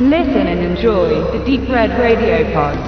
Listen and enjoy the Deep Red Radio Pod.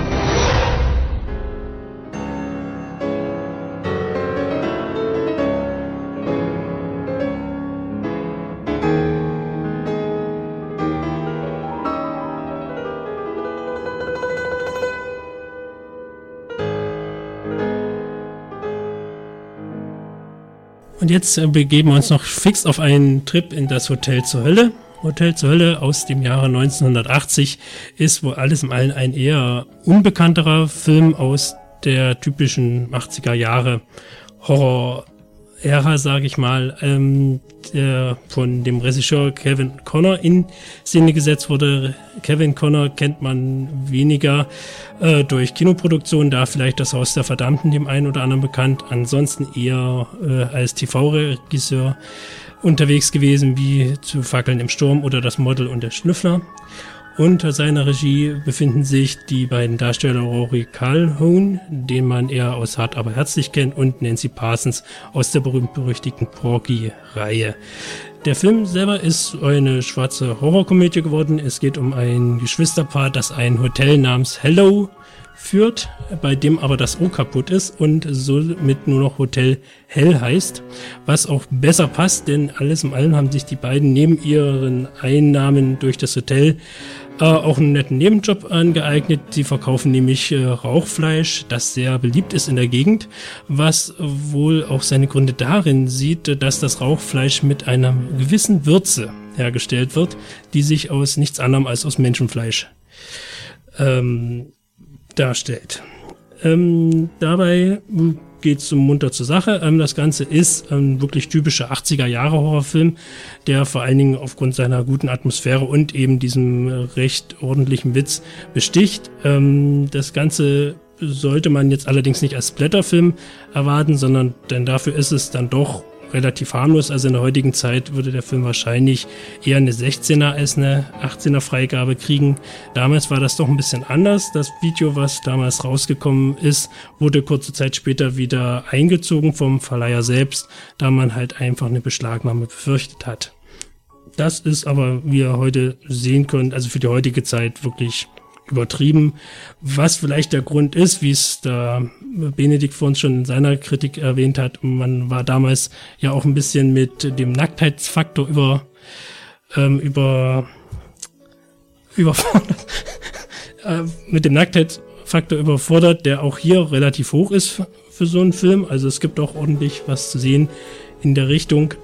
Und jetzt äh, begeben wir uns noch fix auf einen Trip in das Hotel zur Hölle. Hotel zur Hölle aus dem Jahre 1980 ist wohl alles im Allen ein eher unbekannterer Film aus der typischen 80er Jahre Horror Ära, sage ich mal, ähm, der von dem Regisseur Kevin Connor in Szene gesetzt wurde. Kevin Connor kennt man weniger äh, durch Kinoproduktionen, da vielleicht das Haus der Verdammten dem einen oder anderen bekannt, ansonsten eher äh, als TV-Regisseur unterwegs gewesen, wie zu Fackeln im Sturm oder das Model und der Schnüffler. Unter seiner Regie befinden sich die beiden Darsteller Rory Calhoun, den man eher aus Hart aber herzlich kennt, und Nancy Parsons aus der berühmt-berüchtigten Porky-Reihe. Der Film selber ist eine schwarze Horrorkomödie geworden. Es geht um ein Geschwisterpaar, das ein Hotel namens Hello führt, bei dem aber das O kaputt ist und somit nur noch Hotel Hell heißt, was auch besser passt, denn alles im Allem haben sich die beiden neben ihren Einnahmen durch das Hotel äh, auch einen netten Nebenjob angeeignet. Sie verkaufen nämlich äh, Rauchfleisch, das sehr beliebt ist in der Gegend, was wohl auch seine Gründe darin sieht, dass das Rauchfleisch mit einer gewissen Würze hergestellt wird, die sich aus nichts anderem als aus Menschenfleisch ähm, darstellt. Ähm, dabei geht es munter zur Sache. Ähm, das Ganze ist ein wirklich typischer 80er Jahre Horrorfilm, der vor allen Dingen aufgrund seiner guten Atmosphäre und eben diesem recht ordentlichen Witz besticht. Ähm, das Ganze sollte man jetzt allerdings nicht als Splatterfilm erwarten, sondern denn dafür ist es dann doch relativ harmlos. Also in der heutigen Zeit würde der Film wahrscheinlich eher eine 16er als eine 18er Freigabe kriegen. Damals war das doch ein bisschen anders. Das Video, was damals rausgekommen ist, wurde kurze Zeit später wieder eingezogen vom Verleiher selbst, da man halt einfach eine Beschlagnahme befürchtet hat. Das ist aber, wie ihr heute sehen könnt, also für die heutige Zeit wirklich übertrieben. Was vielleicht der Grund ist, wie es da Benedikt vor uns schon in seiner Kritik erwähnt hat, man war damals ja auch ein bisschen mit dem Nacktheitsfaktor über, ähm, über, überfordert, äh, mit dem Nacktheitsfaktor überfordert, der auch hier relativ hoch ist für so einen Film. Also es gibt auch ordentlich was zu sehen in der Richtung.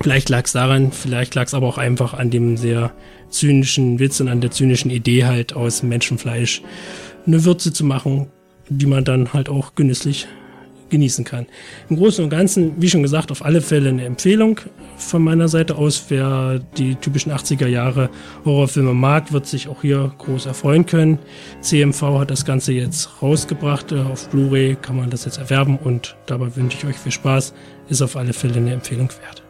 Vielleicht lag es daran, vielleicht lag es aber auch einfach an dem sehr zynischen Witz und an der zynischen Idee halt aus Menschenfleisch eine Würze zu machen, die man dann halt auch genüsslich genießen kann. Im Großen und Ganzen, wie schon gesagt, auf alle Fälle eine Empfehlung von meiner Seite aus. Wer die typischen 80er Jahre Horrorfilme mag, wird sich auch hier groß erfreuen können. CMV hat das Ganze jetzt rausgebracht. Äh, auf Blu-ray kann man das jetzt erwerben und dabei wünsche ich euch viel Spaß. Ist auf alle Fälle eine Empfehlung wert.